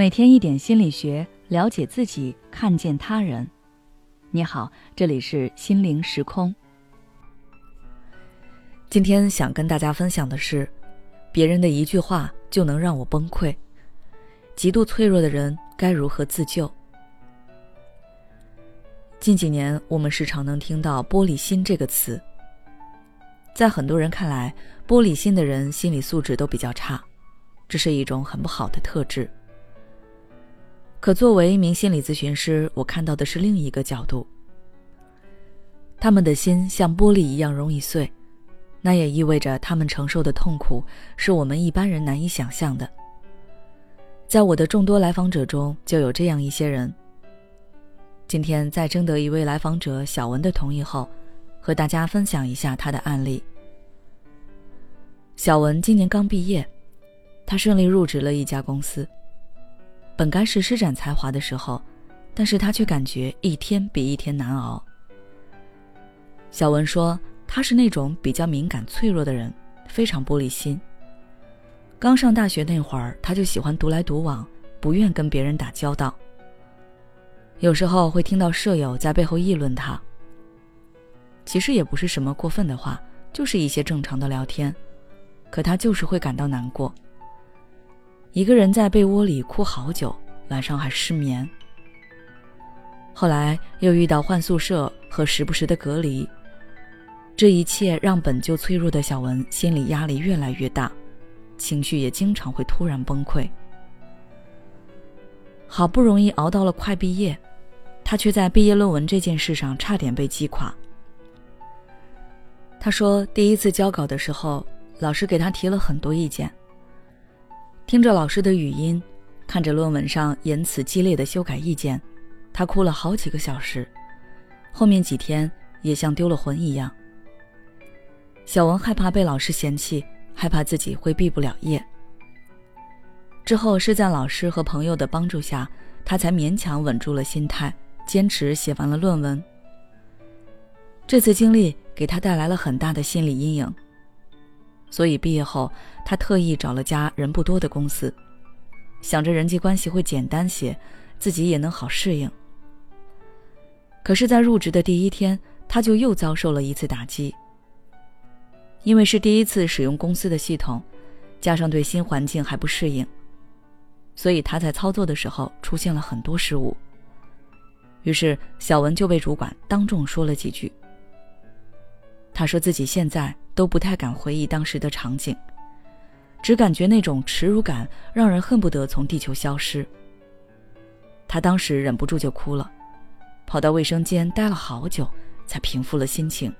每天一点心理学，了解自己，看见他人。你好，这里是心灵时空。今天想跟大家分享的是，别人的一句话就能让我崩溃。极度脆弱的人该如何自救？近几年，我们时常能听到“玻璃心”这个词。在很多人看来，玻璃心的人心理素质都比较差，这是一种很不好的特质。可作为一名心理咨询师，我看到的是另一个角度。他们的心像玻璃一样容易碎，那也意味着他们承受的痛苦是我们一般人难以想象的。在我的众多来访者中，就有这样一些人。今天在征得一位来访者小文的同意后，和大家分享一下他的案例。小文今年刚毕业，他顺利入职了一家公司。本该是施展才华的时候，但是他却感觉一天比一天难熬。小文说，他是那种比较敏感脆弱的人，非常玻璃心。刚上大学那会儿，他就喜欢独来独往，不愿跟别人打交道。有时候会听到舍友在背后议论他，其实也不是什么过分的话，就是一些正常的聊天，可他就是会感到难过。一个人在被窝里哭好久，晚上还失眠。后来又遇到换宿舍和时不时的隔离，这一切让本就脆弱的小文心理压力越来越大，情绪也经常会突然崩溃。好不容易熬到了快毕业，他却在毕业论文这件事上差点被击垮。他说，第一次交稿的时候，老师给他提了很多意见。听着老师的语音，看着论文上言辞激烈的修改意见，他哭了好几个小时。后面几天也像丢了魂一样。小文害怕被老师嫌弃，害怕自己会毕不了业。之后是在老师和朋友的帮助下，他才勉强稳住了心态，坚持写完了论文。这次经历给他带来了很大的心理阴影。所以毕业后，他特意找了家人不多的公司，想着人际关系会简单些，自己也能好适应。可是，在入职的第一天，他就又遭受了一次打击。因为是第一次使用公司的系统，加上对新环境还不适应，所以他在操作的时候出现了很多失误。于是，小文就被主管当众说了几句。他说自己现在。都不太敢回忆当时的场景，只感觉那种耻辱感让人恨不得从地球消失。他当时忍不住就哭了，跑到卫生间待了好久，才平复了心情。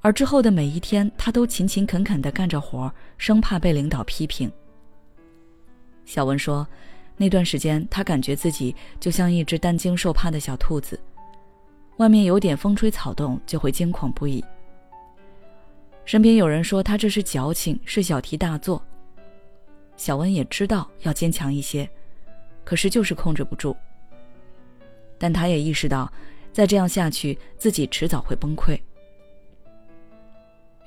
而之后的每一天，他都勤勤恳恳地干着活，生怕被领导批评。小文说，那段时间他感觉自己就像一只担惊受怕的小兔子，外面有点风吹草动就会惊恐不已。身边有人说他这是矫情，是小题大做。小文也知道要坚强一些，可是就是控制不住。但他也意识到，再这样下去，自己迟早会崩溃。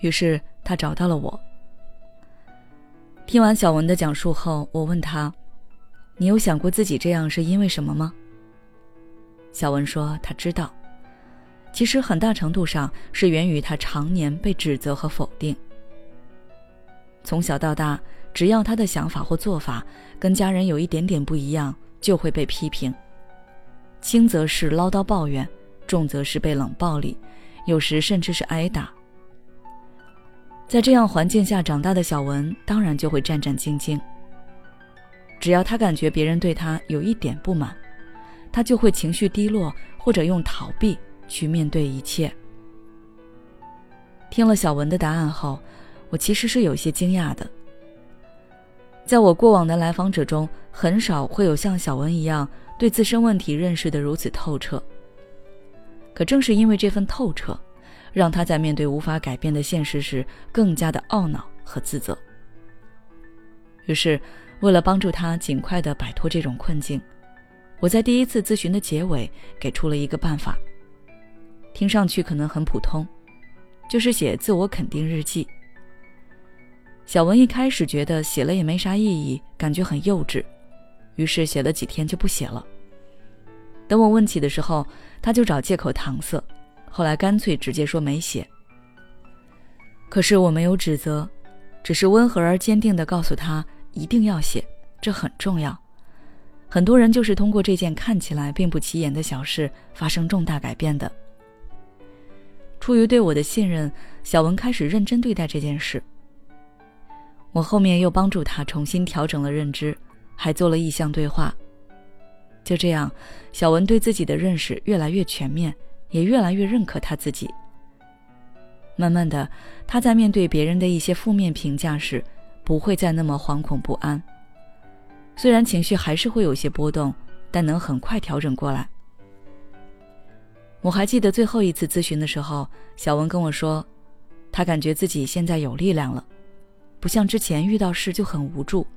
于是他找到了我。听完小文的讲述后，我问他：“你有想过自己这样是因为什么吗？”小文说：“他知道。”其实很大程度上是源于他常年被指责和否定。从小到大，只要他的想法或做法跟家人有一点点不一样，就会被批评。轻则是唠叨抱怨，重则是被冷暴力，有时甚至是挨打。在这样环境下长大的小文，当然就会战战兢兢。只要他感觉别人对他有一点不满，他就会情绪低落，或者用逃避。去面对一切。听了小文的答案后，我其实是有些惊讶的。在我过往的来访者中，很少会有像小文一样对自身问题认识的如此透彻。可正是因为这份透彻，让他在面对无法改变的现实时，更加的懊恼和自责。于是，为了帮助他尽快的摆脱这种困境，我在第一次咨询的结尾给出了一个办法。听上去可能很普通，就是写自我肯定日记。小文一开始觉得写了也没啥意义，感觉很幼稚，于是写了几天就不写了。等我问起的时候，他就找借口搪塞，后来干脆直接说没写。可是我没有指责，只是温和而坚定地告诉他一定要写，这很重要。很多人就是通过这件看起来并不起眼的小事发生重大改变的。出于对我的信任，小文开始认真对待这件事。我后面又帮助他重新调整了认知，还做了意向对话。就这样，小文对自己的认识越来越全面，也越来越认可他自己。慢慢的，他在面对别人的一些负面评价时，不会再那么惶恐不安。虽然情绪还是会有些波动，但能很快调整过来。我还记得最后一次咨询的时候，小文跟我说，他感觉自己现在有力量了，不像之前遇到事就很无助。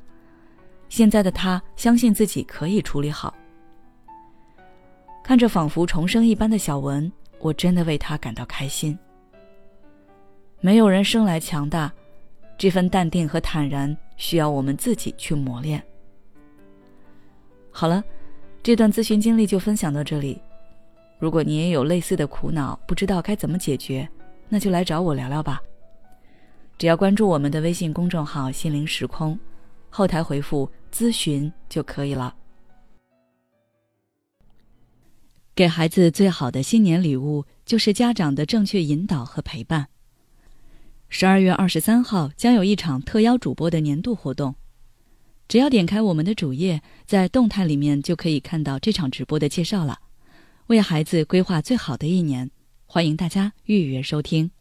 现在的他相信自己可以处理好。看着仿佛重生一般的小文，我真的为他感到开心。没有人生来强大，这份淡定和坦然需要我们自己去磨练。好了，这段咨询经历就分享到这里。如果你也有类似的苦恼，不知道该怎么解决，那就来找我聊聊吧。只要关注我们的微信公众号“心灵时空”，后台回复“咨询”就可以了。给孩子最好的新年礼物，就是家长的正确引导和陪伴。十二月二十三号将有一场特邀主播的年度活动。只要点开我们的主页，在动态里面就可以看到这场直播的介绍了。为孩子规划最好的一年，欢迎大家预约收听。